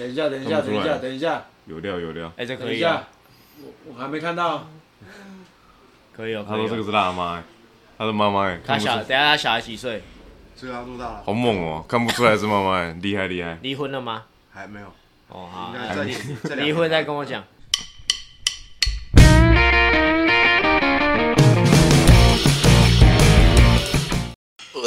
等一下，等一下，等一下，等一下，有料有料。哎，这等一下可以啊，，我我还没看到。可以哦。可以哦他说这个是他妈、欸，他是妈妈哎，他小，等下他小孩几岁？所以他多大了？好猛哦、看不出来是妈妈哎，厉害厉害。离婚了吗？还没有，哦，好离婚再跟我讲。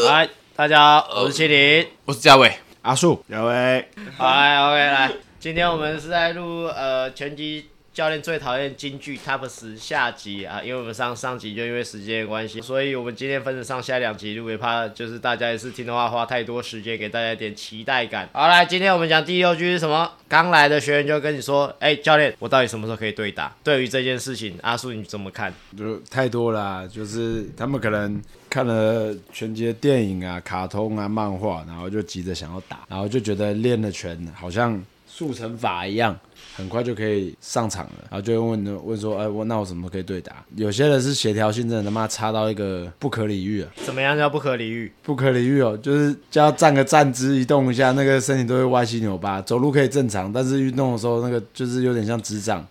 来，大家好，我是麒麟。我是嘉伟，阿树，两位，来，OK，来，今天我们是在录呃拳击教练最讨厌京剧 Top 十下集啊，因为我们上上集就因为时间的关系，所以我们今天分成上下两集录，也怕就是大家也是听的话花太多时间，给大家一点期待感。好，来，今天我们讲第六句是什么？刚来的学员就跟你说，哎、教练，我到底什么时候可以对打？对于这件事情，阿叔你怎么看？就太多啦、就是他们可能看了拳击的电影啊、卡通啊、漫画，然后就急着想要打，然后就觉得练了拳好像速成法一样，很快就可以上场了，然后就会问问说，哎、我那我怎么可以对打？有些人是协调性真的他妈差到一个不可理喻啊！怎么样叫不可理喻？不可理喻哦，就是叫站个站姿，移动一下，那个身体都会歪七扭八，走路可以正常，但是运动的时候那个就是有点像智障。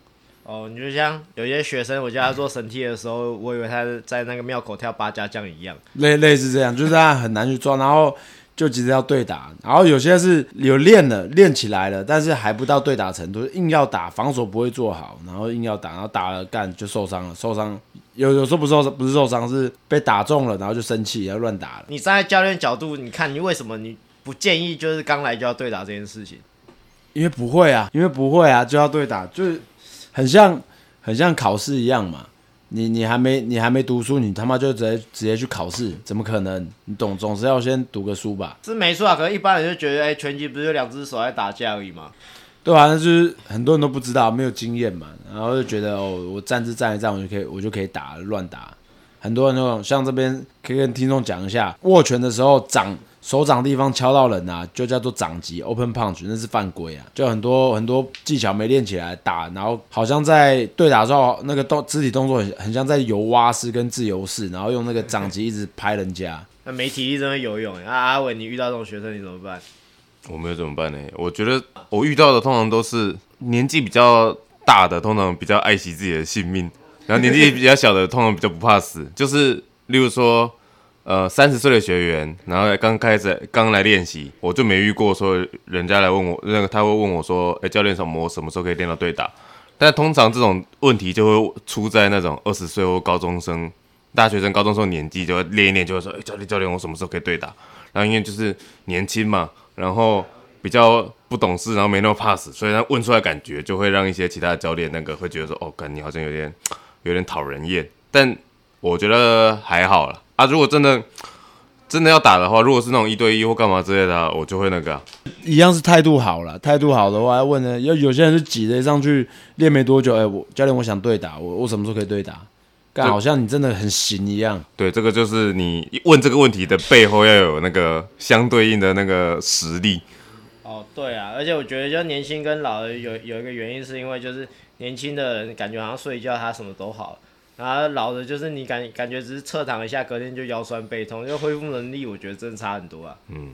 哦，你就像有些学生，我叫他做绳梯的时候，我以为他是在那个庙口跳八家将一样。类类似这样，就是他很难去抓，然后就急着要对打，然后有些是有练了，练起来了，但是还不到对打程度，硬要打，防守不会做好，然后硬要打，然后打了干就受伤了，受伤有有时候不受不是受伤，是被打中了，然后就生气，然后乱打了。你站在教练角度，你看你为什么你不建议就是刚来就要对打这件事情？因为不会啊，因为不会啊，就要对打，就是很像很像考试一样嘛。你你还没你还没读书，你他妈就直接直接去考试，怎么可能？你懂，总是要先读个书吧。是没错啊，可是一般人就觉得，哎、拳击不是就两只手在打架而已吗？对啊，那就是很多人都不知道，没有经验嘛，然后就觉得哦，我站姿站一站，我就可以，我就可以打乱打。很多人那种像这边可以跟听众讲一下，握拳的时候掌手掌地方敲到人啊，就叫做掌击 （open punch），那是犯规啊。就很多很多技巧没练起来打，然后好像在对打的时候，那个动肢体动作很很像在游蛙式跟自由式，然后用那个掌击一直拍人家。那没体力真的游泳、哎啊，阿伟，你遇到这种学生你怎么办？我没有怎么办呢？我觉得我遇到的通常都是年纪比较大的，通常比较爱惜自己的性命，然后年纪比较小的，通常比较不怕死。就是例如说，呃，三十岁的学员，然后刚开始刚来练习，我就没遇过说人家来问我，那个他会问我说，哎、教练什么我什么时候可以练到对打？但通常这种问题就会出在那种二十岁或高中生、大学生、高中生的年纪，就会练一练就会说，哎、教练教练，我什么时候可以对打？然后因为就是年轻嘛，然后比较不懂事，然后没那么怕死，所以他问出来感觉就会让一些其他的教练那个会觉得说，哦，感你好像有点有点讨人厌。但我觉得还好啦。啊，如果真的真的要打的话，如果是那种一对一或干嘛之类的啊，我就会那个啊、一样是态度好了，态度好的话，要问呢，要有些人是挤着上去练没多久，哎、我教练我想对打，我我什么时候可以对打？干好像你真的很行一样。对，这个就是你问这个问题的背后要有那个相对应的那个实力。哦，对啊，而且我觉得就年轻跟老的有有一个原因，是因为就是年轻的人感觉好像睡觉他什么都好，然后老的就是你感感觉只是侧躺一下，隔天就腰酸背痛，就恢复能力我觉得真的差很多啊。嗯，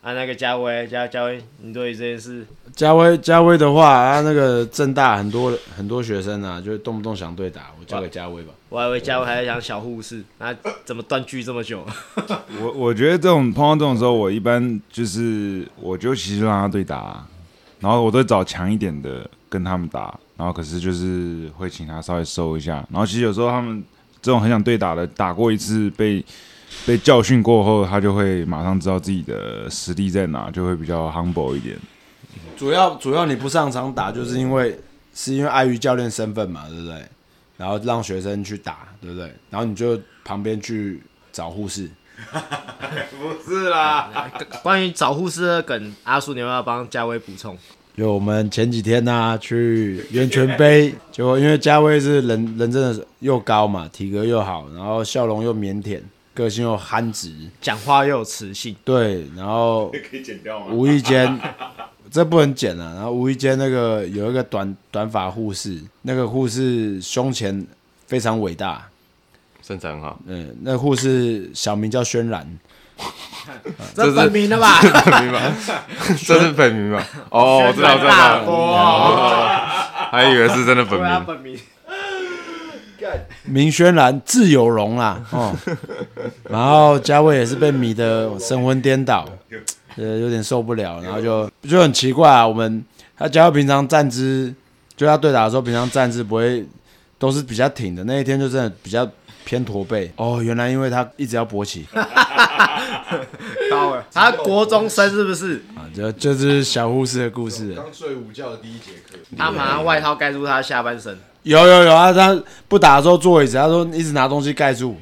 啊，那个嘉威，嘉嘉威，你对于这件事，嘉威嘉威的话，他那个正大很多很多学生啊，就动不动想对打，我交给嘉威吧。我还以为嘉威还在讲小护士，那怎么断句这么久？我我觉得这种碰到这种时候，我一般就是我就其实让他对打，然后我都找强一点的跟他们打，然后可是就是会请他稍微收一下，然后其实有时候他们这种很想对打的，打过一次被被教训过后，他就会马上知道自己的实力在哪，就会比较 humble 一点。主要主要你不上场打，就是因为是因为碍于教练身份嘛，对不对？然后让学生去打，对不对？然后你就旁边去找护士。不是啦，关于找护士的梗，阿叔你要不要帮嘉威补充？就我们前几天呢、去圆泉杯，结果因为嘉威是人人真的是又高嘛，体格又好，然后笑容又腼腆，个性又憨直，讲话又有磁性，对，然后可以剪掉吗？无意间，这不能剪啊。然后无意间那个有一个短短发护士，那个护士胸前非常伟大，身材很好，嗯，那护士小名叫轩然，这是本名的吧？本名吧？这是本名吧？哦，我知道，我知道，大波，哦还以为是真的本名。本名。明轩然自有容啦，哦，然后嘉伟也是被迷得神魂颠倒，呃，有点受不了，然后就就很奇怪啊，我们他嘉伟平常站姿，就他对打的时候，平常站姿不会都是比较挺的，那一天就真的比较偏驼背，哦，原来因为他一直要勃起到了，他国中生是不是？啊，这这是小护士的故事，刚睡午觉的第一节课，他马上外套盖住他的下半身。有有有啊，他不打的时候坐椅子，他说一直拿东西盖住，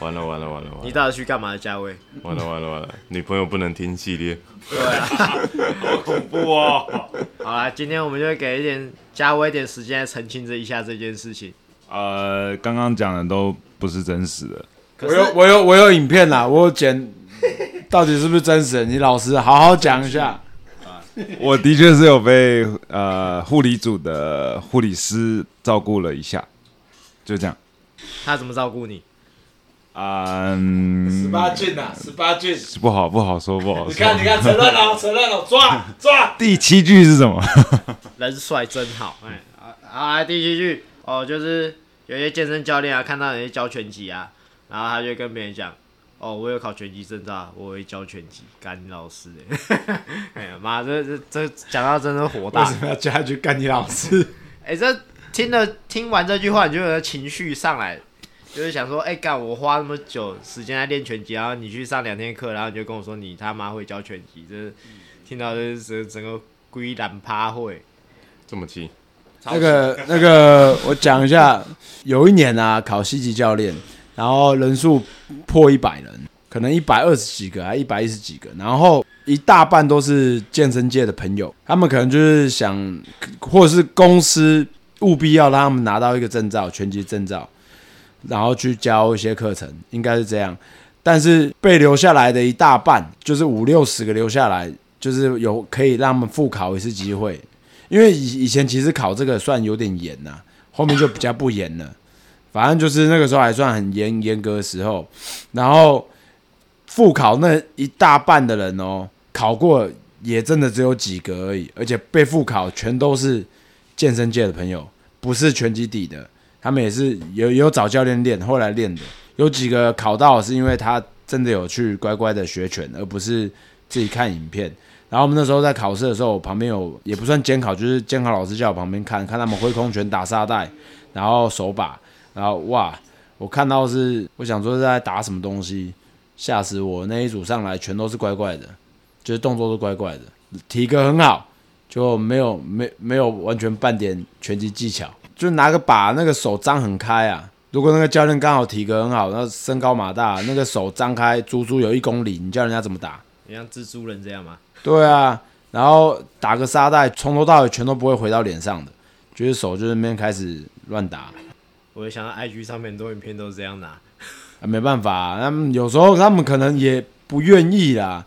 完了完了完了完了你到底去干嘛的，嘉威？完了完了完了！女朋友不能听系列，对啊，好恐怖哦，好啦，今天我们就会给一点嘉威一点时间来澄清这一下这件事情。呃，刚刚讲的都不是真实的。我有我有我有影片啦，我有剪，到底是不是真实的？你老实好好讲一下。我的确是有被呃护理组的护理师照顾了一下，就这样。他怎么照顾你？嗯，禁呐，十八禁。不好不好说不好说。看你看，承认了，承认了，抓抓。第七句是什么？人帅真好，哎，好，好来第七句哦，就是有些健身教练啊，看到人家教拳击啊，然后他就跟别人讲，哦，我有考拳击证照，我会教拳击，干你老师哎，哎呀妈，这这这讲到真的火大，为什么要加一句干你老师？哎、这听了听完这句话，你就有个情绪上来，就是想说，哎、干我花那么久时间在练拳击，然后你去上两天课，然后你就跟我说你他妈会教拳击，这听到这整整个归懒趴会。这么气，那个那个，我讲一下，有一年啊，考西级教练，然后人数破一百人，可能一百二十几个，还一百一十几个，然后一大半都是健身界的朋友，他们可能就是想，或者是公司务必要让他们拿到一个证照，拳击证照，然后去教一些课程，应该是这样。但是被留下来的一大半，就是五六十个留下来，就是有可以让他们复考一次机会。因为以以前其实考这个算有点严呐、后面就比较不严了。反正就是那个时候还算很严严格的时候，然后复考那一大半的人哦，考过也真的只有几个而已，而且被复考全都是健身界的朋友，不是拳击底的，他们也是有有找教练练，后来练的，有几个考到是因为他真的有去乖乖的学拳，而不是自己看影片。然后我们那时候在考试的时候，我旁边有也不算监考，就是监考老师叫我旁边看看他们挥空拳打沙袋，然后手把，然后哇，我看到是我想说是在打什么东西，吓死我！那一组上来全都是怪怪的，就是动作都怪怪的，体格很好，就没有没没有完全半点拳击技巧，就拿个把那个手张很开啊。如果那个教练刚好体格很好，那身高马大，那个手张开足足有一公里，你叫人家怎么打？你像蜘蛛人这样吗？对啊，然后打个沙袋，从头到尾全都不会回到脸上的，就是手就是那边开始乱打，我就想到 IG 上面很多影片都是这样拿。啊，没办法、他们有时候他们可能也不愿意啦。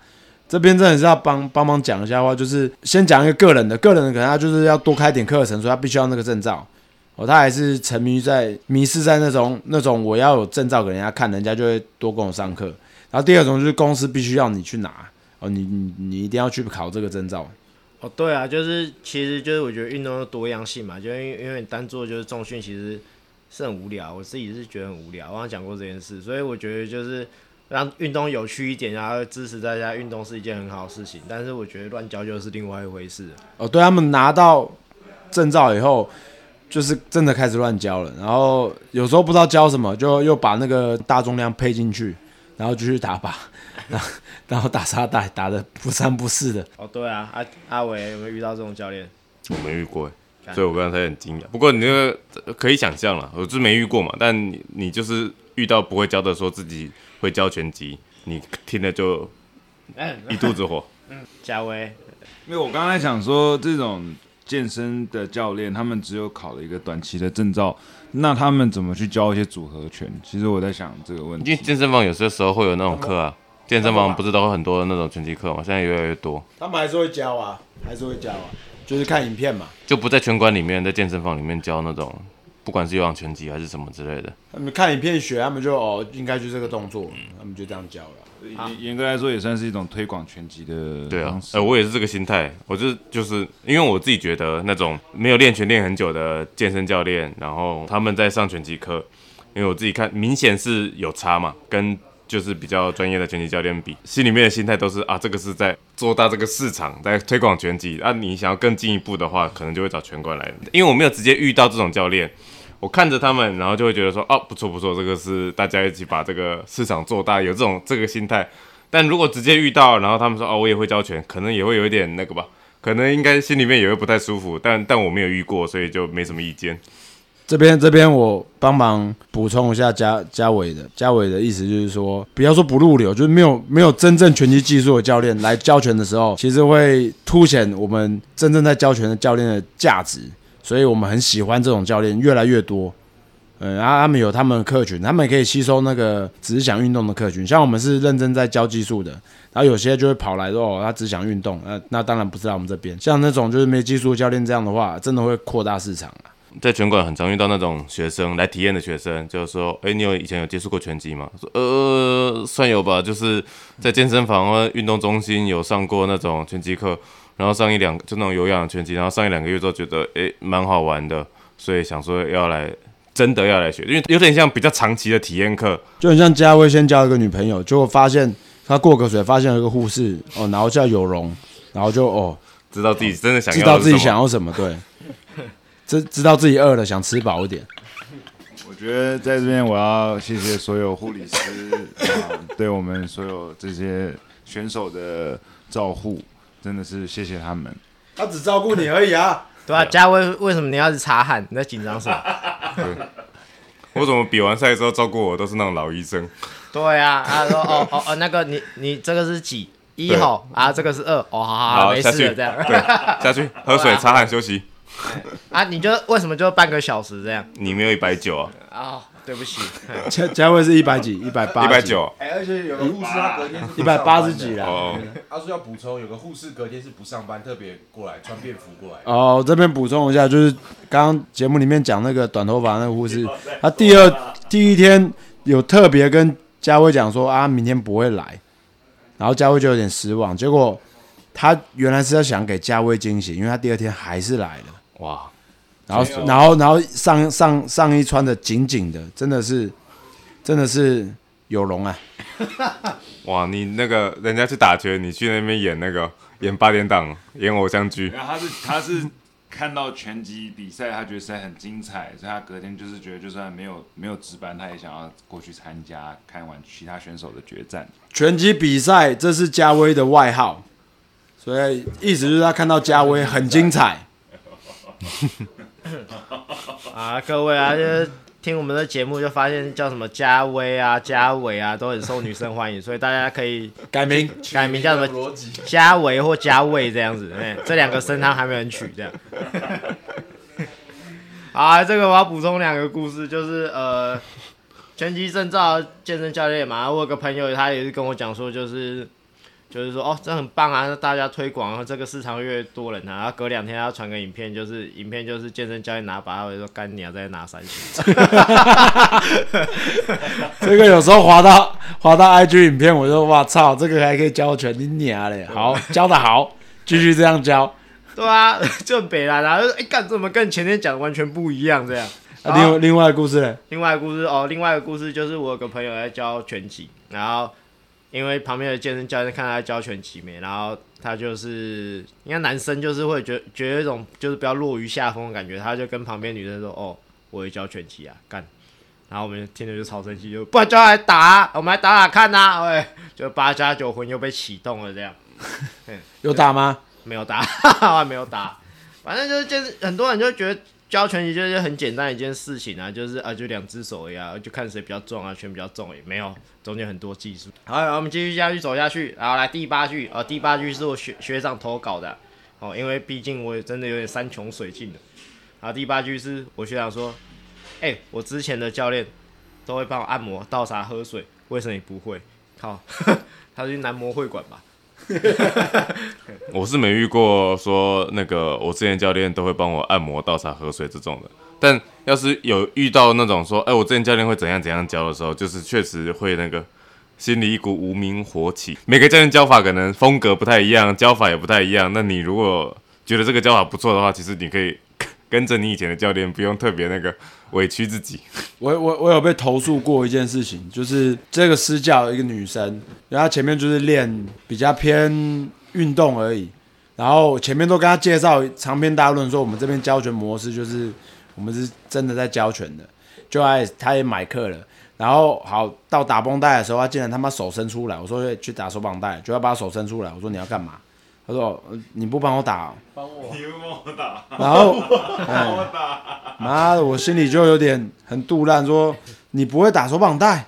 这边真的是要帮帮忙讲一下话，就是先讲一个个人的，个人的可能他就是要多开点课程，所以他必须要那个证照。哦，他还是沉迷在迷失在那种那种我要有证照给人家看，人家就会多跟我上课。然后第二种就是公司必须要你去拿，哦，你你你一定要去考这个证照。哦，对啊，就是其实就是我觉得运动的多样性嘛，就因为因为你单做就是重训，其实是很无聊，我自己是觉得很无聊。我刚讲过这件事，所以我觉得就是让运动有趣一点，然后支持大家运动是一件很好的事情。但是我觉得乱教就是另外一回事。哦，对他们拿到证照以后，就是真的开始乱教了。然后有时候不知道教什么，就又把那个大重量配进去，然后继续打靶，然后 然后打沙袋，打的不三不四的。哦，对啊，阿阿伟有没有遇到这种教练？我没遇过所以我刚才很惊讶。不过你那个呃可以想象了，我是没遇过嘛，但你你就是遇到不会教的，说自己会教拳击，你听了就嗯，一肚子火。嘉威，因为我刚才想说，这种健身的教练，他们只有考了一个短期的证照，那他们怎么去教一些组合拳？其实我在想这个问因为题。健身房有些时候会有那种课啊，健身房不是都会很多那种拳击课嘛，现在越来越多，他们还是会教啊，还是会教啊，就是看影片嘛。就不在拳馆里面，在健身房里面教那种不管是有氧拳击还是什么之类的。他们看影片学，他们就哦，应该就这个动作，他们就这样教了。严严格来说也算是一种推广拳击的对啊呃，我也是这个心态，我就是就是因为我自己觉得那种没有练拳练很久的健身教练，然后他们在上拳击课，因为我自己看明显是有差嘛，跟就是比较专业的拳击教练比，心里面的心态都是啊，这个是在做大这个市场，在推广拳击，啊，你想要更进一步的话，可能就会找拳馆来，因为我没有直接遇到这种教练。我看着他们，然后就会觉得说，哦，不错不错，这个是大家一起把这个市场做大，有这种这个心态。但如果直接遇到，然后他们说，哦，我也会教拳，可能也会有一点那个吧，可能应该心里面也会不太舒服。但但我没有遇过，所以就没什么意见。这边这边我帮忙补充一下嘉嘉伟的，嘉伟的意思就是说，不要说不入流，就是没有没有真正拳击技术的教练来教拳的时候，其实会凸显我们真正在教拳的教练的价值，所以我们很喜欢这种教练越来越多。嗯，然后他们有他们的客群，他们也可以吸收那个只是想运动的客群。像我们是认真在教技术的，然后有些就会跑来说哦，他只想运动，那那当然不是在我们这边。像那种就是没技术的教练这样的话，真的会扩大市场啊。在拳馆很常遇到那种学生来体验的学生，就是说，哎、你有以前有接触过拳击吗？说，呃，算有吧，就是在健身房或运动中心有上过那种拳击课，然后上一两就那种有氧拳击，然后上一两个月之后觉得，哎、蛮好玩的，所以想说要来，真的要来学，因为有点像比较长期的体验课，就很像嘉威先交一个女朋友，结果发现他过个水，发现有一个护士哦，然后叫有容，然后就哦，知道自己真的想要知道自己想要什么，对，知知道自己饿了，想吃饱一点。我觉得在这边我要谢谢所有护理师啊，对我们所有这些选手的照护，真的是谢谢他们。他只照顾你而已啊。对啊，嘉威，为什么你要是擦汗？你在紧张什么？我怎么比完赛之后照顾我都是那种老医生？对啊，他说哦哦哦，那个你你这个是几一对号啊？这个是二哦，好好好，没好下去事了这样。对，下去喝水、擦汗、休息。啊，你就为什么就半个小时这样？你没有一百九啊？啊，对不起，嘉嘉威是一百几，一百八，一百，九哎，而且有个护士他隔天一百八十几啦。哦。他说要补充，有个护士隔天是不上班，特别过来穿便服过来。哦，这边补充一下，就是刚刚节目里面讲那个短头发那个护士，他第二第一天有特别跟嘉威讲说啊，明天不会来，然后嘉威就有点失望，结果他原来是要想给嘉威惊喜，因为他第二天还是来了。哇，然后，然后，然后上上上衣穿的紧紧的，真的是，真的是有容啊！哇，你那个人家去打拳，你去那边演那个演八点档，演偶像剧，然后他是他是看到拳击比赛，他觉得实在很精彩，所以他隔天就是觉得就算没有没有值班，他也想要过去参加，看完其他选手的决战。拳击比赛，这是嘉威的外号，所以意思就是他看到嘉威很精彩。啊，各位啊，就是听我们的节目就发现叫什么嘉威啊、嘉伟啊，都很受女生欢迎，所以大家可以改名，改名叫什么逻辑？嘉伟或嘉伟这样子，哎，这两个声他还没人取这样。啊，这个我要补充两个故事，就是呃，拳击证照健身教练嘛，我有个朋友他也是跟我讲说，就是就是说哦，这很棒啊，那大家推广，然后这个市场越多人啊，然后隔两天他要传个影片，就是影片就是健身教练拿把，他会说干你啊，在拿三星。这个有时候滑到滑到 IG 影片，我就哇操，这个还可以教拳，你娘嘞！好，教的好，继续这样教。对啊，就很北蓝啊，就是哎干，怎么跟前天讲的完全不一样这样。啊、另外另外的故事呢？另外故事哦，另外一个故事就是我有个朋友在教拳击，然后因为旁边的健身教练看他在教拳击没，然后他就是应该男生就是会觉觉得一种就是不要落于下风的感觉，他就跟旁边女生说哦，我也教拳击啊，干。然后我们听着就超生气，就不然叫他来打、啊，我们来打打看呐、啊，喂，就八加九魂又被启动了这样。有打吗？没有打，还没有打，反正就是就是很多人就觉得教拳击就是很简单一件事情啊，就是啊就两只手而已啊，就看谁比较重啊，拳比较重而已，没有中间很多技术。好，我们继续下去走下去，然后来第八句，啊，第八句是我学学长投稿的，哦，因为毕竟我也真的有点山穷水尽了。然后第八句是我学长说，哎、我之前的教练都会帮我按摩、倒茶、喝水，为什么你不会？靠，他去男模会馆吧。我是没遇过说那个我之前教练都会帮我按摩、倒茶、喝水这种的。但要是有遇到那种说，哎、我之前教练会怎样怎样教的时候，就是确实会那个心里一股无名火起。每个教练教法可能风格不太一样，教法也不太一样。那你如果觉得这个教法不错的话，其实你可以跟着你以前的教练，不用特别那个 委屈自己。我我我有被投诉过一件事情，就是这个私教一个女生，然后她前面就是练比较偏运动而已，然后前面都跟她介绍长篇大论说我们这边教拳模式就是我们是真的在教拳的，就爱她也买课了，然后好到打绷带的时候，她竟然他妈手伸出来，我说去打手绑带，就要把手伸出来，我说你要干嘛？她说呃你不帮我打帮我，你不、帮我打，然后，哎妈的，我心里就有点很杜烂，说你不会打手绑带，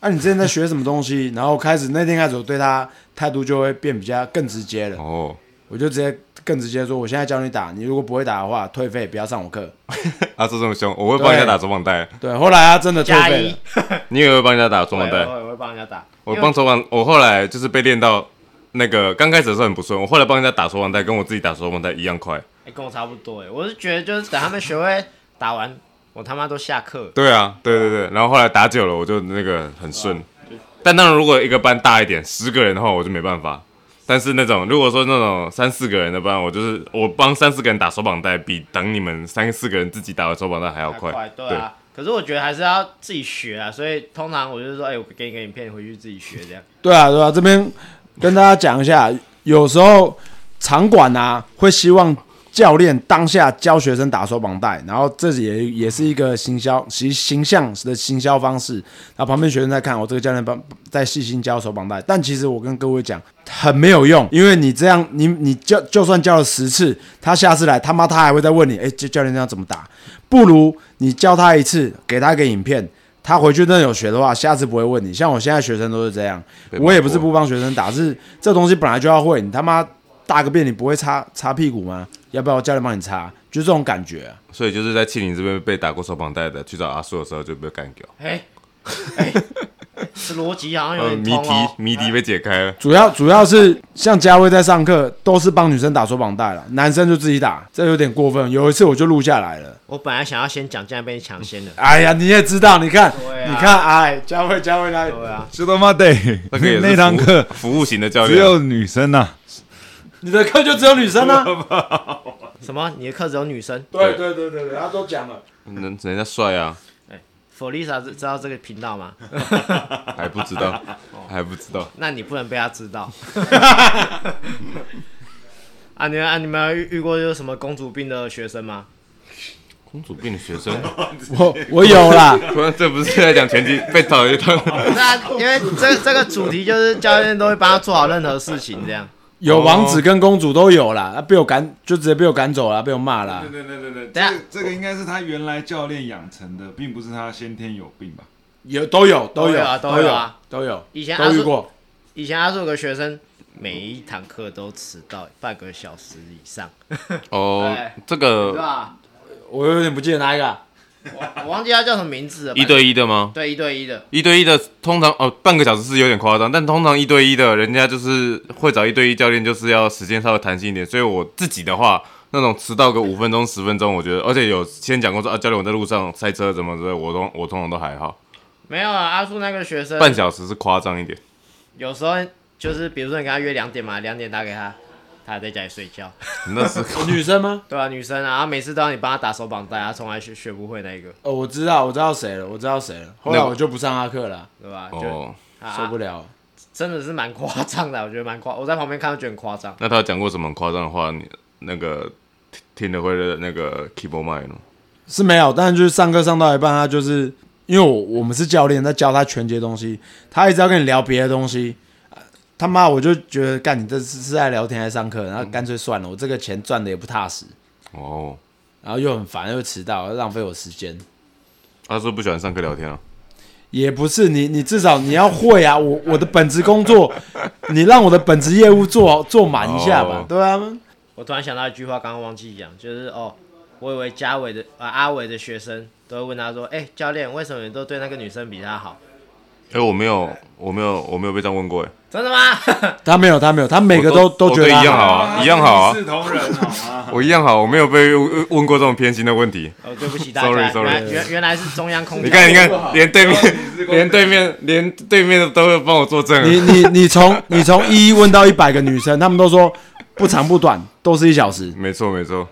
啊，你之前在学什么东西？然后开始那天开始，我对他态度就会变比较更直接了，哦，我就直接更直接说，我现在教你打，你如果不会打的话，退费，不要上我课。啊，这这么凶，我会帮人家打手绑带。对，后来他真的退加一费了，，你也会帮人家打手我绑带？会我会帮人家打，我帮手绑，我后来就是被练到那个刚开始的时候很不顺，我后来帮人家打手绑带，跟我自己打手绑带一样快。哎、跟我差不多哎，我是觉得就是等他们学会打完，我他妈都下课。对啊，对对对，然后后来打久了，我就那个很顺。但当然，如果一个班大一点，十个人的话，我就没办法。但是那种如果说那种三四个人的班，我就是我帮三四个人打手绑带，比等你们三四个人自己打完手绑带还要快。快，对啊。可是我觉得还是要自己学啊，所以通常我就是说，哎、我给你个影片回去自己学这样。对啊，对啊，这边跟大家讲一下，有时候场馆啊会希望教练当下教学生打手绑带，然后这也也是一个行销形形象的行销方式。然后旁边学生在看我这个教练帮在细心教手绑带，但其实我跟各位讲很没有用，因为你这样你你教就算教了十次，他下次来他妈他还会再问你，哎，这教练这样怎么打？不如你教他一次，给他一个影片。他回去真的有学的话，下次不会问你。像我现在学生都是这样，我也不是不帮学生打，是这东西本来就要会。你他妈大个便，你不会擦擦屁股吗？要不要教练帮你擦？就这种感觉、啊。所以就是在庆林这边被打过手绑带的，去找阿叔的时候就被干掉。哎、哎、这逻辑好像有呃，谜题点通哦。谜题被解开了。主要主要是像嘉威在上课，都是帮女生打手绑带了，男生就自己打，这有点过分。有一次我就录下来了。我本来想要先讲，竟然被你抢先了。哎呀，你也知道，你看，对啊你看，哎，嘉威嘉威那对啊，知道吗？对 那个也，是那堂课服务服务型的教练，只有女生呐、你的课就只有女生啊？什么？你的课只有女生对对对对对，他都讲了。人人家帅啊，？Felisa 知知道这个频道吗？还不知道，还不知道。那你不能被他知道。啊，你们啊，你们有遇遇过就是什么公主病的学生吗？公主病的学生，我我有啦，不然这不是在讲拳击被讨一顿？那因为这这个主题就是教练都会帮他做好任何事情，这样。有王子跟公主都有啦，啊被我赶就直接被我赶走了，被我骂了。对对对对，等下这个这个应该是他原来教练养成的，并不是他先天有病吧？有都有都有啊都有啊都有以前阿叔都遇过。以前阿叔有个学生，每一堂课都迟到半个小时以上，哦对，这对个吧？我有点不记得哪一个啊、我 我忘记他叫什么名字了。一对一的吗？对一对一的，一对一的通常哦，半个小时是有点夸张，但通常一对一的，人家就是会找一对一教练，就是要时间稍微弹性一点。所以我自己的话，那种迟到个五分钟、十分钟，我觉得，而且有先讲过说啊，教练我在路上塞车怎么之类，我都我通常都还好，没有啊，阿叔那个学生半小时是夸张一点。有时候就是比如说你跟他约两点嘛，两点打给他，他还在家里睡觉，那是 有女生吗？对啊，女生啊，每次都让你帮他打手绑带，他从来学学不会那一个，哦，我知道，我知道谁了，我知道谁了。后来我就不上他课了，对吧？就、哦，啊受不了。真的是蛮夸张的，我觉得蛮夸，我在旁边看到觉得很夸张。那他有讲过什么很夸张的话？你那个听听了会那个 keyboard 麦呢？是没有，但是就是上课上到一半，他就是因为我我们是教练，在教他拳击的东西，他一直要跟你聊别的东西。啊他妈，我就觉得干你这是是在聊天还是上课？然后干脆算了，我这个钱赚的也不踏实，哦，然后又很烦，又迟到，又浪费我时间。他说不喜欢上课聊天啊。也不是你，你至少你要会啊！我我的本职工作，你让我的本职业务做做满一下吧，哦对啊。我突然想到一句话，刚刚忘记讲，就是哦，我以为嘉伟的啊阿伟的学生都会问他说，哎、教练，为什么你都对那个女生比他好？哎，我没有，我没有，我没有被这样问过哎。真的吗？他没有，他没有，他每个都都觉得一样好啊，一样好啊，是同人好吗？我一样好，我没有被问问过这种偏心的问题。哦，对不起大家 Sorry, sorry 原原原来是中央空调。你看，你看，连对面，连对面，连对面的都会帮我作证啊。你你你从你从一问到一百个女生，他们都说不长不短，都是一小时，没错，没错，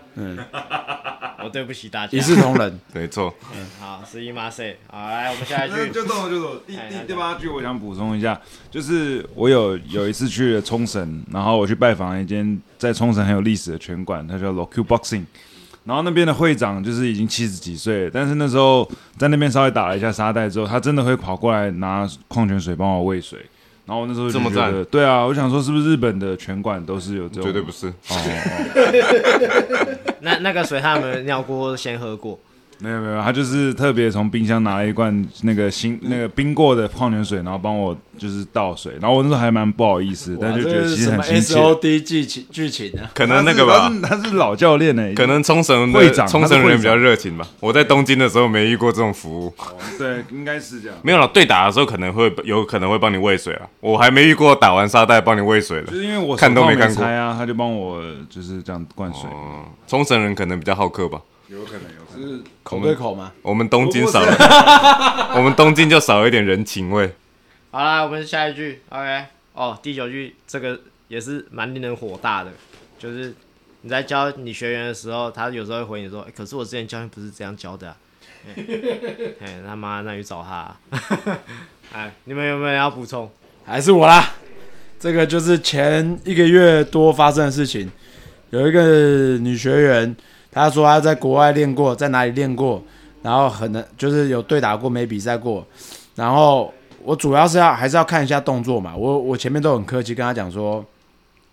我对不起大家。一视同仁。没错。嗯好，十一马赛。好，来，我们下一句。就动了就走。第哎第第八句，我想补充一下，就是我有有一次去了冲绳，然后我去拜访了一间在冲绳很有历史的拳馆，它叫 Loku Boxing。然后那边的会长就是已经七十几岁了，但是那时候在那边稍微打了一下沙袋之后，他真的会跑过来拿矿泉水帮我喂水。然后我那时候就这么觉得，赞对啊，我想说是不是日本的拳馆都是有这种？绝对不是。哦哦，那那个水他们尿过，先喝过。没有没有，他就是特别从冰箱拿了一罐那个新那个冰过的矿泉水，然后帮我就是倒水，然后我那时候还蛮不好意思，但就觉得其实什么很亲 S 切。O D 剧情剧情啊？可能那个吧，他是他是老教练呢、可能冲绳会长的冲绳人比较热情吧。我在东京的时候没遇过这种服务，对，应该是这样。没有了。对打的时候可能会有可能会帮你喂水啊，我还没遇过打完沙袋帮你喂水的就。是因为我看都没看过手套拆啊，他就帮我就是这样灌水，哦，冲绳人可能比较好客吧。有可能有可能。是口对口吗？我们东京少了，我们东京就少了一点人情味。好啦，我们下一句，OK。哦，第九句这个也是蛮令人火大的，就是你在教你学员的时候，他有时候会回你说：“欸可是我之前教练不是这样教的、啊。欸 ”哎，他妈，那你去找他、啊。哎，你们有没有要补充？还是我啦？这个就是前一个月多发生的事情。有一个女学员，他说他在国外练过，在哪里练过，然后很能就是有对打过，没比赛过。然后我主要是要还是要看一下动作嘛。我我前面都很客气跟他讲说，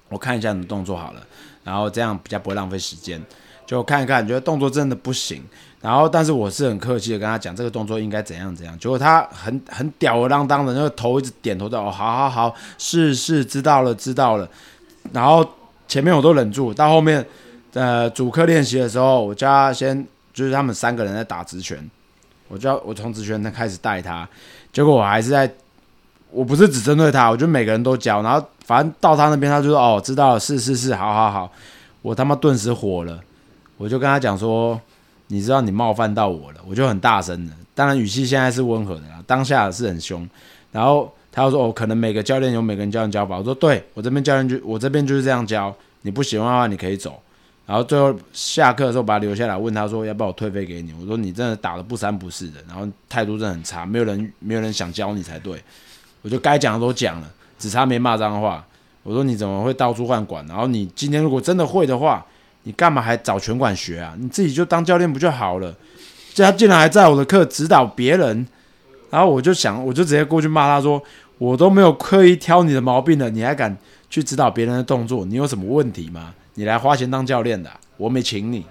我看一下你的动作好了，然后这样比较不会浪费时间。就看一看，觉得动作真的不行。然后，但是我是很客气的跟他讲这个动作应该怎样怎样。结果他很很吊儿郎当的，那个头一直点头的，哦，好好好，是是，知道了知道了。然后前面我都忍住，到后面呃主课练习的时候，我叫他先就是他们三个人在打直拳，我叫我从直拳开始带他，结果我还是在，我不是只针对他，我就每个人都教，然后反正到他那边他就说哦知道了，是是是，好好好，我他妈顿时火了，我就跟他讲说。你知道你冒犯到我了，我就很大声的，当然语气现在是温和的啦，当下是很凶。然后他又说哦，可能每个教练有每个人教练教法，我说对我这边教练就我这边就是这样教，你不喜欢的话你可以走。然后最后下课的时候把他留下来，问他说要不要我退费给你？我说你真的打的不三不四的，然后态度真的很差，没有人没有人想教你才对。我就该讲的都讲了，只差没骂脏话。我说你怎么会到处换管？然后你今天如果真的会的话。你干嘛还找拳馆学啊？你自己就当教练不就好了？这他竟然还在我的课指导别人，然后我就想，我就直接过去骂他说：“我都没有刻意挑你的毛病了，你还敢去指导别人的动作？你有什么问题吗？你来花钱当教练的啊、我没请你。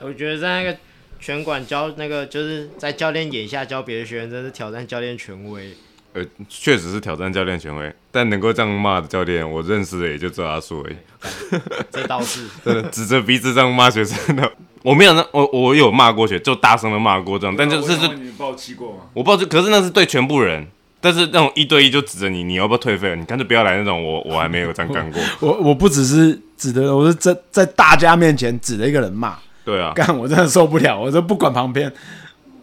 我觉得在那个拳馆教那个，就是在教练眼下教别的学员，真是挑战教练权威。呃，确实是挑战教练权威，但能够这样骂的教练，我认识的也就只有阿叔而已。这倒是，真的指着鼻子这样骂学生的，我没有那我我有骂过学，就大声的骂过这样，但就是是你暴气过吗？我暴气，可是那是对全部人，但是那种一对一就指着你，你要不要退费？你干脆不要来那种，我我还没有这样干过。我我不只是指的，我是在在大家面前指着一个人骂，对啊，干我真的受不了，我就不管旁边。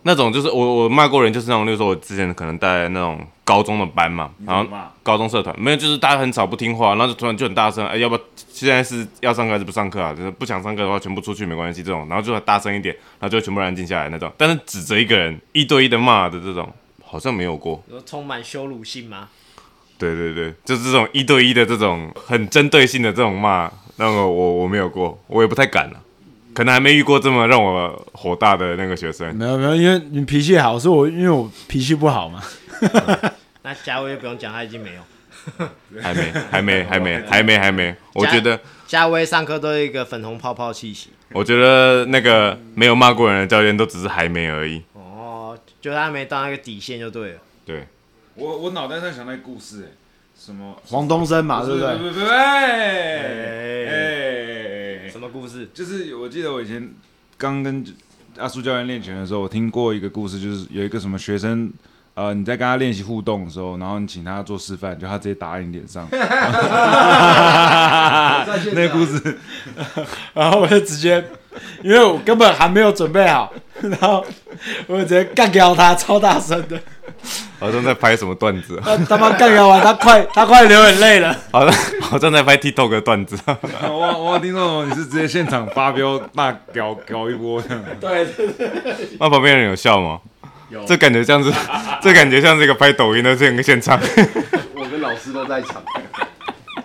那种就是我我骂过人，就是那种，例如说我之前可能带那种高中的班嘛，然后高中社团没有，就是大家很吵不听话，然后就突然就很大声，哎，要不要现在是要上课还是不上课啊？就是不想上课的话，全部出去没关系这种，然后就很大声一点，然后就全部安静下来那种。但是指着一个人一对一的骂的这种，好像没有过。有充满羞辱性吗？对对对，就是这种一对一的这种很针对性的这种骂，那个我我没有过，我也不太敢了、可能还没遇过这么让我火大的那个学生。没有没有，因为你脾气好，是我因为我脾气不好嘛。那嘉威不用讲，他已经没有。还没，还没，还没，还没，还没。我觉得，嘉威上课都有一个粉红泡泡气息。我觉得那个没有骂过人的教练都只是还没而已。哦，就他没到那个底线就对了。对，我我脑袋在想那个故事、哎，什么黄东升嘛，对不对？不不不，哎哎，什么故事？就是我记得我以前刚跟阿苏教练练拳的时候，我听过一个故事，就是有一个什么学生，呃你在跟他练习互动的时候，然后你请他做示范，就他直接打在你脸上。那个故事，然后我就直接，因为我根本还没有准备好，然后我就直接干掉他，超大声的，好像在拍什么段子，他他妈干掉完，他快他快流眼泪了。好像好像在拍 TikTok 的段子。我我听说你是直接现场发飙骂搞搞一波这样。对，那旁边人有笑吗？这感觉像是，这感觉像是一个拍抖音的这个现场。我跟老师都在场，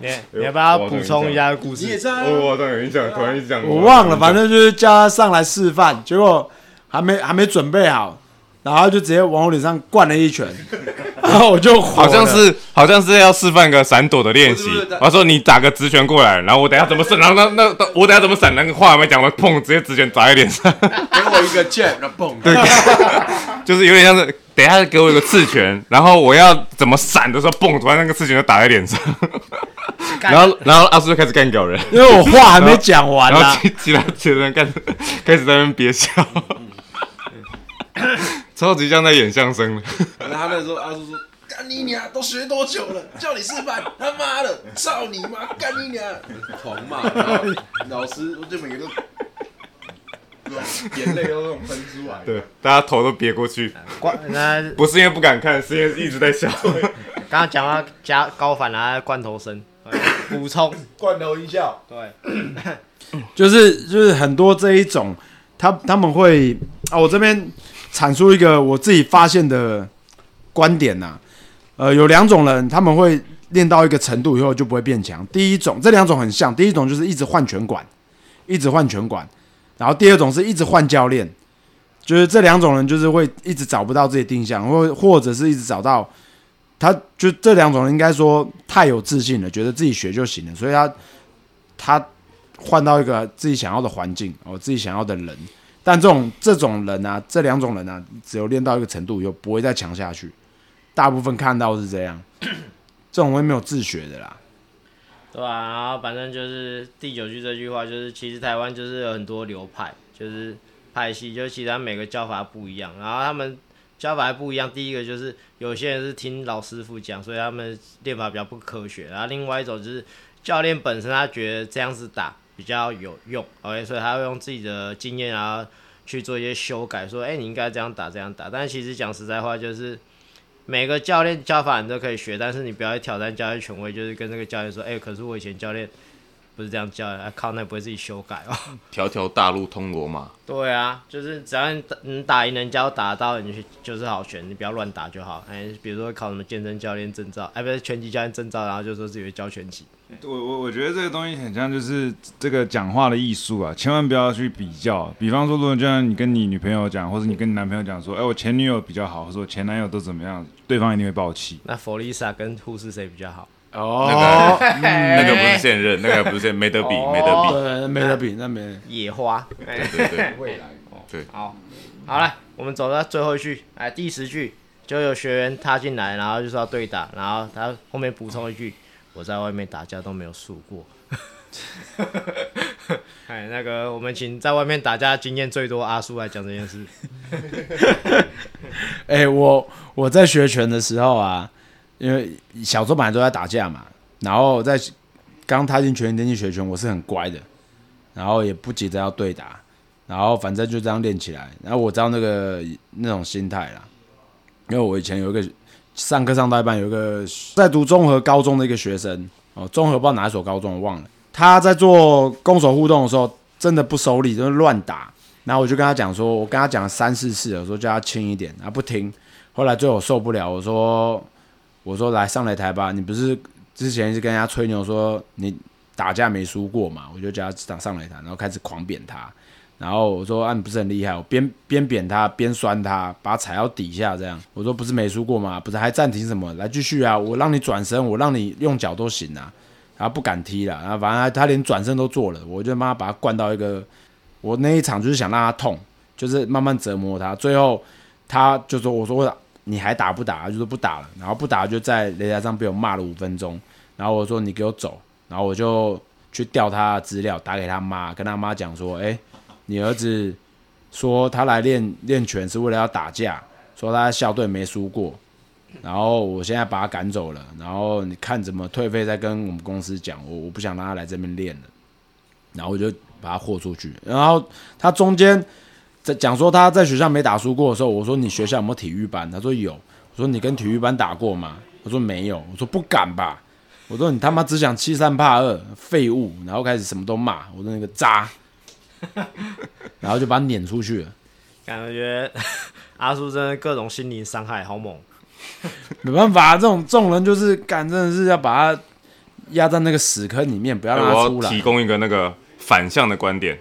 你你要不要补充一下故事？你也在啊？我突然有印象，突然一讲，我忘了，反正就是叫他上来示范，结果还没还没准备好，然后就直接往我脸上灌了一拳，然后我就火好像是好像是要示范个闪躲的练习。我说你打个直拳过来，然后我等下怎么闪，然后那那那我等下怎么闪，那个话还没讲完，砰，直接直拳砸在脸上，给我一个 jab，然后砰，对，就是有点像是等一下给我一个刺拳，然后我要怎么闪的时候，砰，突然那个刺拳就打在脸上，然后然后阿叔就开始干掉人，因为我话还没讲完然后啦，其其他其他人干开始在那边憋笑，超级像在演相声了。然后他那时候阿叔说：“干你娘，都学多久了？叫你示范，他妈的，操你妈，干你娘！”狂骂，然后老师我就每个都，眼泪都那种喷出来。对，大家头都别过去，关那不是因为不敢看，是因为一直在笑。刚刚讲到加高反啊，罐头声，补充。罐头音效，对，就是就是很多这一种，他他们会啊，我这边阐述一个我自己发现的观点呐、呃，有两种人，他们会练到一个程度以后就不会变强。第一种，这两种很像，第一种就是一直换拳馆，一直换拳馆，然后第二种是一直换教练，就是这两种人就是会一直找不到自己定向，或或者是一直找到。他就这两种人，应该说太有自信了，觉得自己学就行了，所以他他换到一个自己想要的环境哦，自己想要的人。但这种这种人啊，这两种人啊，只有练到一个程度又，不会再强下去。大部分看到是这样，这种会没有自学的啦。对啊、然后反正就是第九句这句话，就是其实台湾就是有很多流派，就是派系，就其实他每个教法不一样，然后他们教法还不一样。第一个就是有些人是听老师傅讲，所以他们练法比较不科学，然后另外一种就是教练本身他觉得这样子打比较有用，OK，所以他会用自己的经验然后去做一些修改，说，哎、你应该这样打这样打。但是其实讲实在话，就是每个教练教法你都可以学，但是你不要去挑战教练权威，就是跟这个教练说，哎、可是我以前教练不是这样教的，啊、靠，那不会自己修改哦。条条大路通罗马，对啊，就是只要你打你打赢人家，打得到你就就是好拳，你不要乱打就好。哎，比如说考什么健身教练证照，哎，不是拳击教练证照，然后就说自己会教拳击。我我我觉得这个东西很像就是这个讲话的艺术啊，千万不要去比较。比方说，如果就像你跟你女朋友讲，或者你跟你男朋友讲说，哎，我前女友比较好，或者我前男友都怎么样，对方一定会爆气。那弗利萨跟护士谁比较好？哦，那个不是现任，那个不是现，没得比，没得比。对，没得比，那没。野花。哎对对对，未来对 好，好了，我们走到最后一句，哎，第十句就有学员踏进来，然后就说要对打，然后他后面补充一句：我在外面打架都没有输过。哎，那个我们请在外面打架经验最多阿叔来讲这件事。哎、我我在学拳的时候啊，因为小时候本来都在打架嘛，然后在刚踏进拳击店去学拳，我是很乖的，然后也不急着要对打，然后反正就这样练起来。然后我知道那个那种心态啦，因为我以前有一个上课上到一半，有一个在读综合高中的一个学生哦，综合不知道哪一所高中我忘了，他在做攻守互动的时候真的不收力，就是乱打。然后我就跟他讲说，我跟他讲了三四次了，我说叫他轻一点，他不听。后来最后受不了，我说我说来上擂台吧，你不是之前一直跟人家吹牛说你打架没输过嘛？我就叫他上上擂台，然后开始狂扁他。然后我说啊，你不是很厉害？我边 边扁他边酸他，把他踩到底下这样。我说不是没输过吗？不是还暂停什么？来继续啊！我让你转身，我让你用脚都行啊。然后不敢踢了，然后反正他连转身都做了，我就妈妈把他灌到一个，我那一场就是想让他痛，就是慢慢折磨他。最后他就说：“我说你还打不打？”就说不打了，然后不打就在擂台上被我骂了五分钟。然后我说：“你给我走。”然后我就去调他的资料，打给他妈，跟他妈讲说：“哎、你儿子说他来练练拳是为了要打架，说他校队没输过，然后我现在把他赶走了，然后你看怎么退费再跟我们公司讲，我我不想让他来这边练了，然后我就把他豁出去，然后他中间在讲说他在学校没打输过的时候，我说你学校有没有体育班？他说有，我说你跟体育班打过吗？他说没有，我说不敢吧。我说你他妈只想欺善怕恶，废物，然后开始什么都骂，我说那个渣，然后就把他撵出去了。感觉 阿叔真的各种心灵伤害，好猛。没办法，这种这种人就是干，真的是要把他压在那个屎坑里面，不要让他我出来。要提供一个那个反向的观点。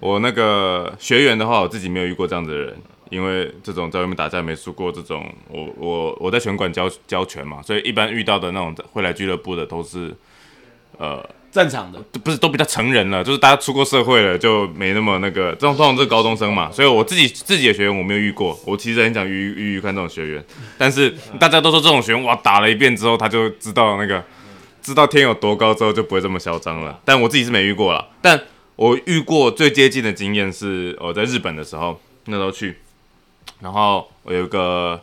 我那个学员的话，我自己没有遇过这样子的人，因为这种在外面打架没输过这种，我我我在拳馆教教拳嘛，所以一般遇到的那种会来俱乐部的都是，呃，正常的，不是都比较成人了，就是大家出过社会了，就没那么那个，这种通常都是高中生嘛，所以我自己自己的学员我没有遇过，我其实很想遇遇遇看这种学员，但是大家都说这种学员哇打了一遍之后他就知道那个知道天有多高之后就不会这么嚣张了，但我自己是没遇过了，但我遇过最接近的经验是我在日本的时候，那时候去，然后我有一个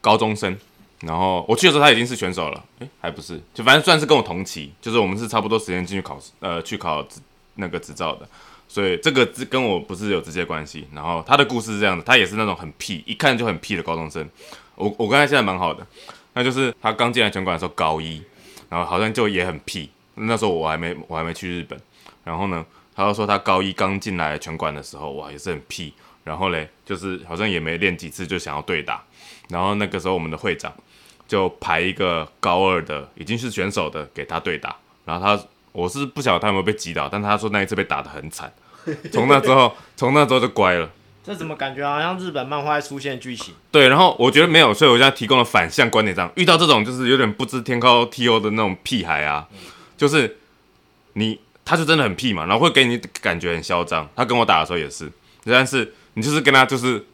高中生。然后我去的时候，他已经是选手了，诶，还不是，就反正算是跟我同期，就是我们是差不多时间进去考试，呃，去考那个执照的，所以这个跟我不是有直接关系。然后他的故事是这样的，他也是那种很屁，一看就很屁的高中生。我我跟他现在蛮好的，那就是他刚进来拳馆的时候高一，然后好像就也很屁。那时候我还没我还没去日本，然后呢，他就说他高一刚进来拳馆的时候，哇，也是很屁。然后嘞，就是好像也没练几次就想要对打，然后那个时候我们的会长。就排一个高二的，已经是选手的给他对打，然后他我是不晓得他有没有被击倒，但他说那一次被打得很惨，从那之后，从那之后就乖了。这怎么感觉好像日本漫画出现剧情？对，然后我觉得没有，所以我现在提供了反向观点，这样遇到这种就是有点不知天高 T O 的那种屁孩啊，就是你他就真的很屁嘛，然后会给你感觉很嚣张。他跟我打的时候也是，但是你就是跟他就是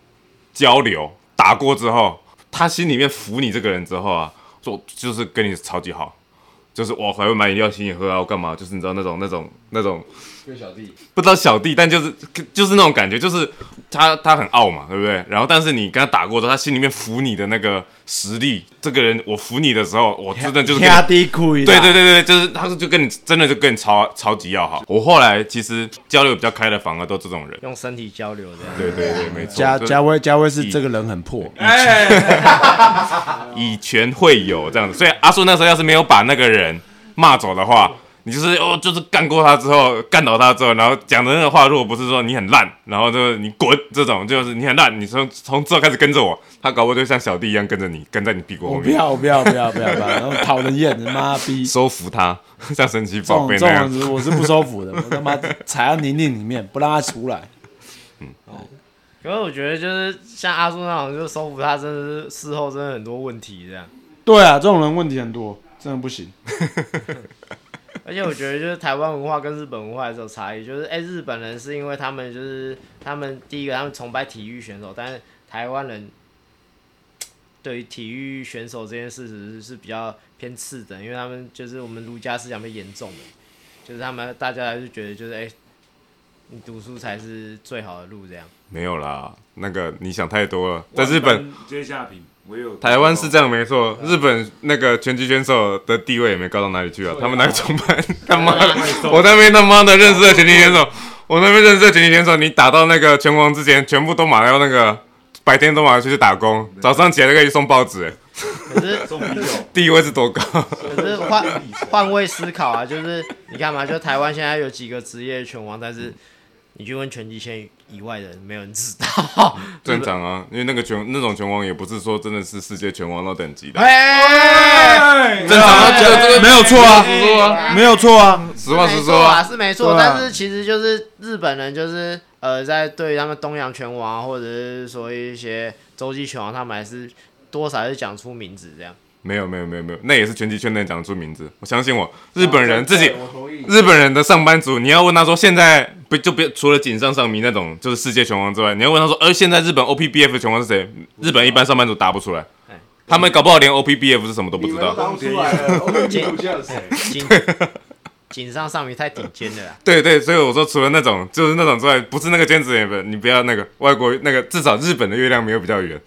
交流，打过之后。他心里面服你这个人之后啊，说就是跟你超级好，就是我还会买饮料请你喝啊，干嘛？就是你知道那种那种那种，跟小弟不知道小弟，但就是就是那种感觉，就是他他很傲嘛，对不对？然后但是你跟他打过之后，他心里面服你的那个实力，这个人我服你的时候，我真的就是压低苦对对对对，就是他就跟你真的就跟你超超级要好。我后来其实交流比较开的，反而都这种人，用身体交流的。对对对，没错。嘉嘉威嘉威是这个人很破，以权会友这样子，所以阿叔那时候要是没有把那个人骂走的话，你就是哦，就是干过他之后，干倒他之后，然后讲的那个话，如果不是说你很烂，然后就是你滚这种，就是你很烂，你从从之后开始跟着我，他搞不就像小弟一样跟着你，跟在你屁股后面，我不要我不要不要不要不要，然后讨人厌，妈逼，收服他，像神奇宝贝那样这种样。人我是不收服的，我他妈踩到泥泞里面，不让他出来。可是我觉得就是像阿叔那种，就收服他，真的是事后真的很多问题这样。对啊，这种人问题很多，真的不行。而且我觉得就是台湾文化跟日本文化还是有差异，就是哎、日本人是因为他们就是他们第一个他们崇拜体育选手，但是台湾人对于体育选手这件事是是比较偏次的，因为他们就是我们儒家思想被严重的，就是他们大家还是觉得就是哎、你读书才是最好的路这样。没有啦，那个你想太多了，在日本。接下品，我有台湾是这样没错，日本那个拳击选手的地位也没高到哪里去啊，他们那个崇拜 他妈的，我那边他妈的认识的拳击选手，我那边认识的拳击选手，你打到那个拳王之前，全部都马上要那个白天都马上出去打工，早上起来就可以送报纸，哎。可是送啤酒，地位是多高？可是换换位思考啊，就是你看嘛，就台湾现在有几个职业拳王，但是你去问拳击线以外的人，没有人知道。正常啊，因为那个拳那种拳王也不是说真的是世界拳王那等级的，哎，正常啊，这个这个没有错啊没有错啊，实话实说啊，是没错，但是其实就是日本人就是呃，在对于他们东洋拳王或者是说一些洲际拳王，他们还是多少还是讲出名字这样。没有没有没有没有，那也是拳击圈内讲得出名字，我相信我，日本人自己。日本人的上班族，你要问他说，现在不就别除了井上尚弥那种就是世界拳王之外，你要问他说，呃，现在日本 OPBF 的拳王是谁？日本一般上班族答不出来哎，他们搞不好连 OPBF 是什么都不知道。井 井上尚弥太顶尖的啦，对对，所以我说除了那种就是那种之外，不是那个尖子也不，你不要那个外国那个，至少日本的月亮没有比较圆。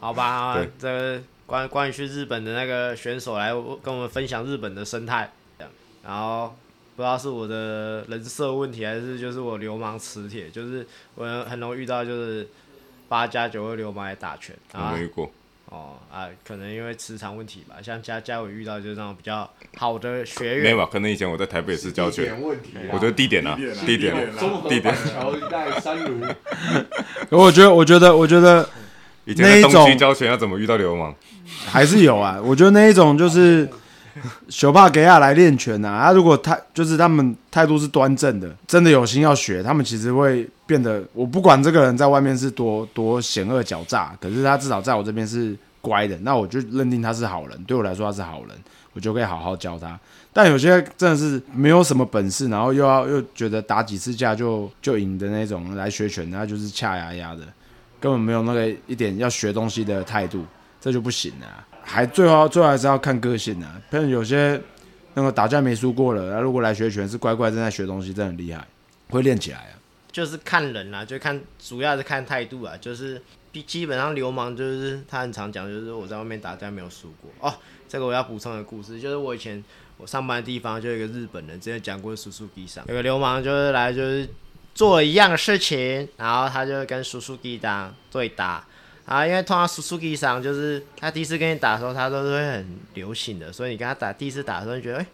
好吧对，这个关关于去日本的那个选手来跟我们分享日本的生态，这样然后不知道是我的人设问题，还是就是我流氓磁铁，就是我很容易遇到就是八加九的流氓来打拳啊。没遇过，哦啊，可能因为磁场问题吧，像嘉嘉伟遇到就是那种比较好的学员，没有吧？可能以前我在台北市教拳，问题我觉得地点啊，地点啊，综合地点板桥一带三卢，我觉得，我觉得，我觉得以前在那一东区种教拳要怎么遇到流氓？还是有啊。我觉得那一种就是小帕给亚来练拳呐、啊，他如果态就是他们态度是端正的，真的有心要学，他们其实会变得，我不管这个人在外面是多多险恶狡诈，可是他至少在我这边是乖的，那我就认定他是好人，对我来说他是好人，我就可以好好教他。但有些真的是没有什么本事，然后又要又觉得打几次架就就赢的那种来学拳，他就是恰牙牙的，根本没有那个一点要学东西的态度，这就不行啊。还最后最后还是要看个性啊。但有些那个打架没输过了，他如果来学拳是乖乖正在学东西，真的很厉害，会练起来啊。就是看人啊，就看主要是看态度啊，就是基基本上流氓就是他很常讲，就是我在外面打架没有输过哦。这个我要补充的故事，就是我以前我上班的地方就有一个日本人，之前讲过叔叔比上有个流氓就是来就是做一样事情，然后他就跟叔叔地打对打。啊，因为通常叔叔地上就是他第一次跟你打的时候，他都是会很流行的，所以你跟他打第一次打的时候，你觉得哎、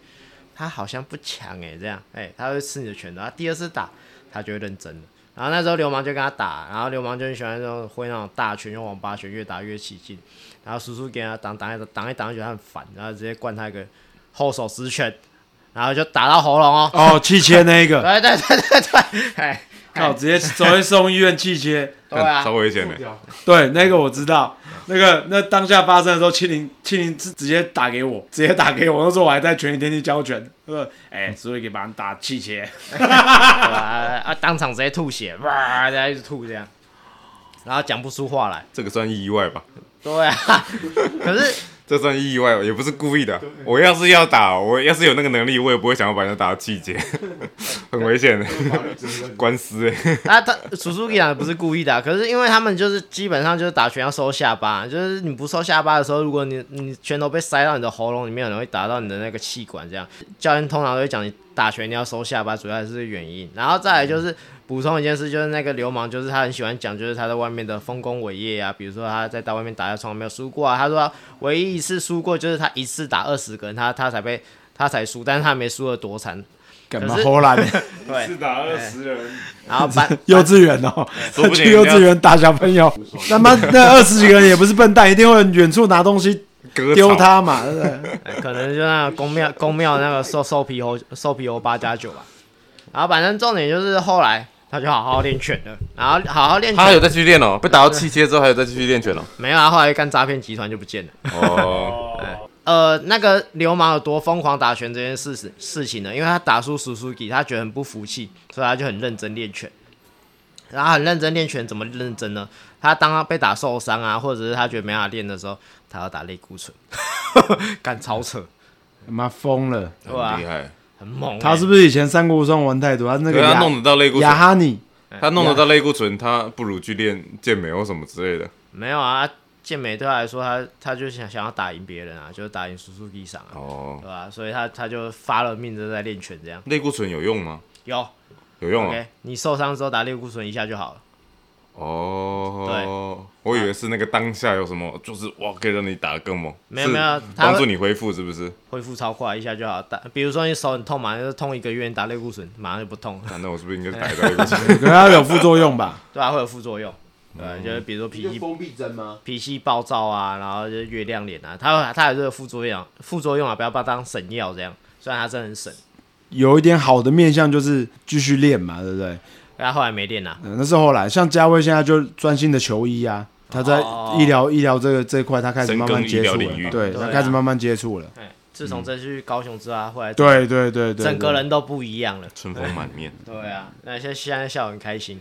他好像不强哎、这样哎、他会吃你的拳头。他第二次打，他就会认真了。然后那时候流氓就跟他打，然后流氓就很喜欢那种挥那种大拳，用网八拳，越打越起劲。然后叔叔给他挡挡一挡一挡，觉得很烦，然后直接灌他一个后手直拳，然后就打到喉咙哦。哦，气切那一个，对对对对对，哎，靠，直接走去送医院气切。对啊超，危险的。对，那个我知道，那个那当下发生的时候，庆林庆林直直接打给我，直接打给我。那时候我还在全力天地交拳，他说：“哎、所以给把人打气切。对啊啊，当场直接吐血，哇，大家一直吐这样，然后讲不出话来。这个算意外吧？对啊，可是这算意外，也不是故意的。我要是要打，我要是有那个能力，我也不会想要把人家打到气结，很危险的，官司哎。他他叔叔讲的不是故意的啊、可是因为他们就是基本上就是打拳要收下巴，就是你不收下巴的时候，如果你你拳头被塞到你的喉咙里面，可能会打到你的那个气管，这样教练通常都会讲你打拳你要收下巴，主要还是原因。然后再来就是补充一件事，就是那个流氓，就是他很喜欢讲，就是他在外面的丰功伟业啊，比如说他在到外面打架从来没有输过啊，他说他唯一一次输过就是他一次打二十个人，他他才被 他才输，但是他没输的多惨，干嘛荷兰对，打二十人，然后班 幼稚园哦，去幼稚园打小朋友，他妈那二十几个人也不是笨蛋，一定会远处拿东西丢，他嘛，对不对？哎可能就那个公庙公庙那个瘦瘦皮猴瘦皮猴八加九吧。然后反正重点就是后来他就好好练拳了，然后好好练拳，他还有再继续练哦，被打到气切之后还有再继续练拳哦。没有啊，后来干诈骗集团就不见了。哦，呃，那个流氓有多疯狂打拳这件事事事情呢？因为他打输 Suzuki，他觉得很不服气，所以他就很认真练拳。然后很认真练拳，怎么认真呢？他当他被打受伤啊，或者是他觉得没办法练的时候，他要打类固醇，干超扯，他妈疯了！对吧、很厉害。很猛欸、他是不是以前三国无双玩太多？他那个他弄得到类固雅醇，哈尼，他弄得到类固醇，他不如去练健美或什么之类的。没有啊，健美对他来说，他他就想想要打赢别人啊，就是打赢叔叔地上啊，哦，对吧、所以他他就发了命，的在练拳这样。类固醇有用吗？有有用啊。，OK，你受伤之后打类固醇一下就好了。哦，对我以为是那个当下有什么，就是哇，可以让你打得更猛。没有没有帮助你恢复，是不是？恢复超快，一下就好。打，比如说你手很痛嘛，就是痛一个月，你打类固醇马上就不痛了，啊那我是不是应该是 打一个类固醇？可能他有副作用吧？对啊，会有副作用。对，就是比如说脾气封闭针吗？脾气暴躁啊，然后就是月亮脸啊，它它有这个副作用，副作用啊，不要把它当神药这样。虽然它真的很神，有一点好的面相就是继续练嘛，对不对？但他后来没练啊。嗯，那是后来，像嘉威现在就专心的求医啊，他在哦医疗医疗这个这一块，他开始慢慢接触了，对他开始慢慢接触了，哎，自从这去高雄之后，他后来对对对对，整个人都不一样了。春风满面。对啊，那现在现在笑得很开心。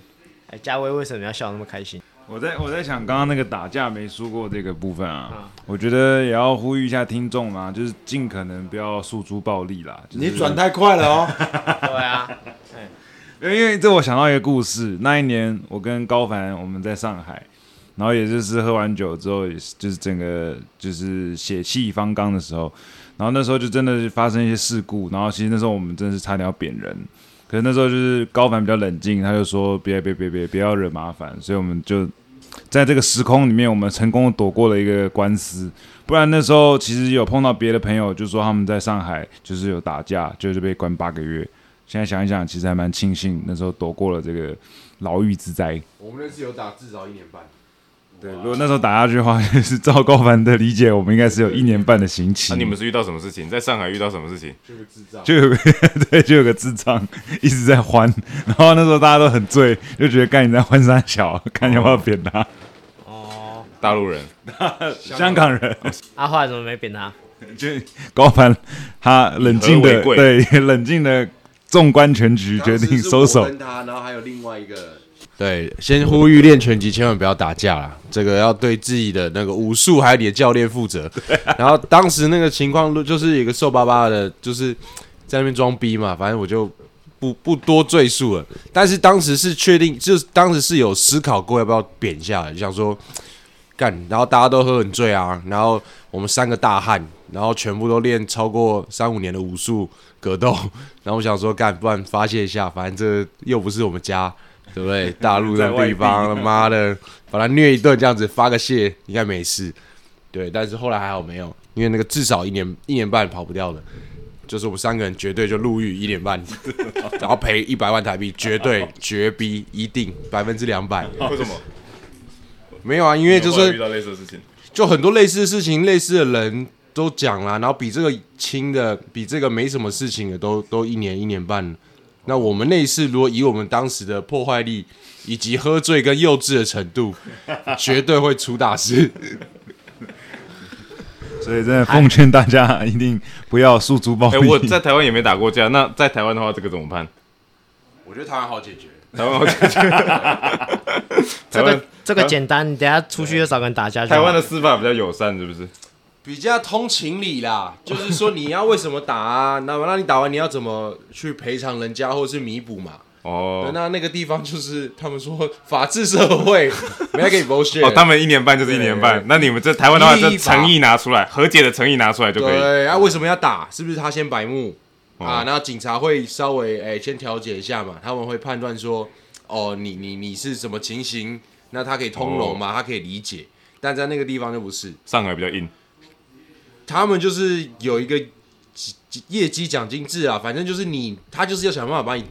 哎，嘉威为什么要笑那么开心？我在我在想刚刚那个打架没输过这个部分啊嗯，我觉得也要呼吁一下听众啊，就是尽可能不要诉诸暴力啦。就是你转太快了哦，对啊，因为这我想到一个故事，那一年我跟高凡我们在上海，然后也就是喝完酒之后，也是就是整个就是血气方刚的时候，然后那时候就真的是发生一些事故，然后其实那时候我们真的是差点要扁人，可是那时候就是高凡比较冷静，他就说别别别别不要惹麻烦，所以我们就在这个时空里面，我们成功地躲过了一个官司。不然那时候其实有碰到别的朋友，就说他们在上海就是有打架，就是被关八个月。现在想一想，其实还蛮庆幸那时候躲过了这个牢狱之灾。我们那次有打至少一年半，对，如果那时候打下去的话，是照高凡的理解，我们应该是有一年半的刑期。那你们是遇到什么事情？在上海遇到什么事情？就个智障。就有个 对，就有个智障一直在欢，然后那时候大家都很醉，就觉得干你在欢三小，看你要不要扁他。哦，大陆人，香港人啊，后来怎么没扁他？就高凡他冷静的对冷静的纵观全局，决定收手。跟他，然后还有另外一个。对，先呼吁练拳击千万不要打架啦，这个要对自己的那个武术还有你的教练负责。然后当时那个情况就是有一个瘦巴巴的，就是在那边装逼嘛，反正我就不不多赘述了。但是当时是确定，就是当时是有思考过要不要扁下来，就想说干，然后大家都喝很醉啊，然后我们三个大汉，然后全部都练超过三五年的武术格斗，然后我想说干，不然发泄一下，反正这又不是我们家，对不对？大陆的地方，他妈的，把他虐一顿这样子发个泄，应该没事。对，但是后来还好没有，因为那个至少一年一年半跑不掉的，就是我们三个人绝对就入狱一年半，然后赔一百万台币，绝对 绝逼一定百分之两百。为什么？没有啊，因为就是遇到类似的事情，就很多类似的事情，类似的人都讲了，然后比这个轻的，比这个没什么事情的，都都一年一年半。那我们那一次，如果以我们当时的破坏力以及喝醉跟幼稚的程度，绝对会出大事。所以真的奉劝大家一定不要诉诸暴哎、力。我在台湾也没打过架，那在台湾的话，这个怎么判？我觉得台湾好解决，台湾好解决。这个这个简单，你等下出去就找个人打架。台湾的司法比较友善，是不是？比较通情理啦。就是说你要为什么打啊？那那你打完你要怎么去赔偿人家，或是弥补嘛？哦，那那个地方就是他们说法治社会，没在给你 bullshit。哦，他们一年半就是一年半对，那你们这台湾的话，依法就诚意拿出来，和解的诚意拿出来就可以。对啊，为什么要打？是不是他先白目、哦啊？然后警察会稍微哎、先调解一下嘛，他们会判断说，哦，你你你是什么情形？那他可以通融嘛，他可以理解。但在那个地方就不是，上海比较硬，他们就是有一个业绩奖金制啊，反正就是你，他就是要想办法把你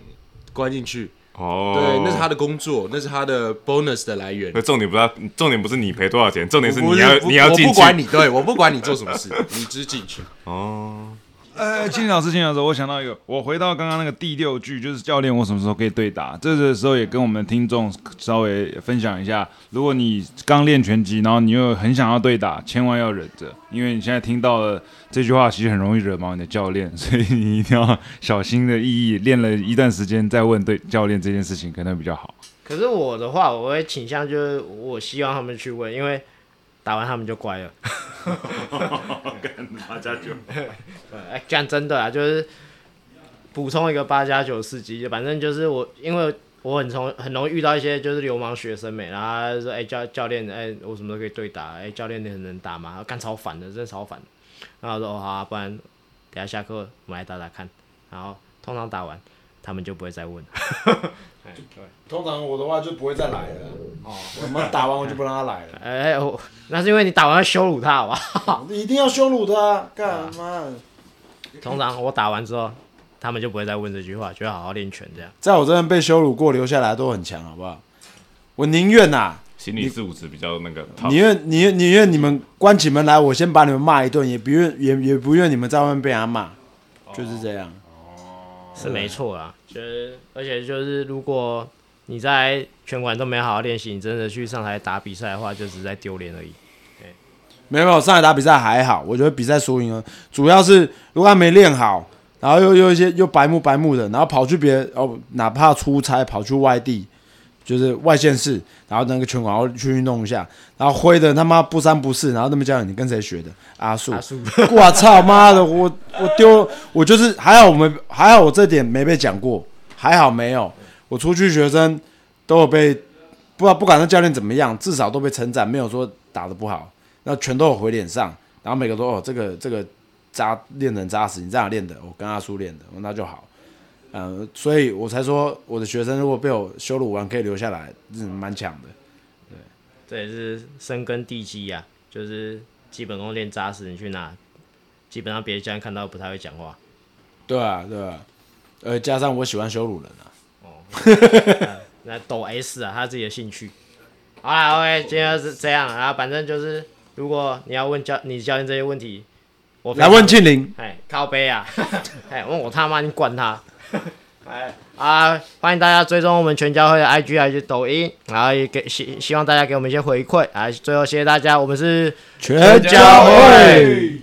关进去。哦，对，那是他的工作，那是他的 bonus 的来源那。重点不是要，重点不是你赔多少钱，重点是你要不你要进去。我不管你，对，我不管你做什么事，你只进去。哦，呃，金老师，金老师，我想到一个，我回到刚刚那个第六句，就是教练，我什么时候可以对打？这个时候也跟我们听众稍微分享一下，如果你刚练拳击，然后你又很想要对打，千万要忍着，因为你现在听到了这句话，其实很容易惹毛你的教练，所以你一定要小心的翼翼，练了一段时间再问对教练这件事情，可能比较好。可是我的话，我会倾向就是我希望他们去问，因为打完他们就乖了。跟八加九哎，讲真的啊，就是补充一个八加九司机，反正就是我，因为我很从很容易遇到一些就是流氓学生没，然后他说，哎、教教练，哎、我什么都可以对打？哎、教练你很能打吗？干超烦的，真的超烦。然后我说，哦好、啊，不然等下下课我们来打打看。然后通常打完，他们就不会再问。通常我的话就不会再来了。哦，我们打完我就不让他来了。哎、我那是因为你打完要羞辱他，好不好？一定要羞辱他啊，干嘛？通常我打完之后，他们就不会再问这句话，就要好好练拳这样。在我这边被羞辱过，留下来都很强，好不好？我宁愿呐，心理四五十比较那个。宁愿宁愿宁愿你们关起门来，我先把你们骂一顿，也不愿也也不愿你们在外面被人家骂，就是这样。是没错啦，就是而且就是如果你在拳馆都没好好练习，你真的去上台打比赛的话，就只是在丢脸而已。没有没有，上海打比赛还好，我觉得比赛输赢了，主要是如果他没练好，然后又又一些又白目白目的，然后跑去别哦，哪怕出差跑去外地，就是外县市，然后那个拳馆然后去运动一下，然后挥的他妈不三不四，然后那么教你跟谁学的？阿树我操妈的，我我丢我就是还好我们还好我这点没被讲过，还好没有，我出去学生都有被不不管那教练怎么样，至少都被称赞，没有说打的不好，那全都有回脸上，然后每个都哦这个这个扎练得很扎实，你这样练的，我跟阿叔练的，那就好。嗯，所以我才说我的学生如果被我羞辱完可以留下来，是蛮强的。对这也是深根地基呀、就是基本功练扎实，你去哪，基本上别的教练看到不太会讲话。对啊，对啊，呃，加上我喜欢羞辱人啊。哦那抖 S 啊，他自己的兴趣。好啦，OK，今天就是这样，然后反正就是，如果你要问教你教练这些问题，我来问庆林，哎，靠背啊，哎，问我他妈，你管他！哎啊，欢迎大家追踪我们全家会的 IG 还是抖音，然后也给希希望大家给我们一些回馈啊。最后谢谢大家，我们是全家会。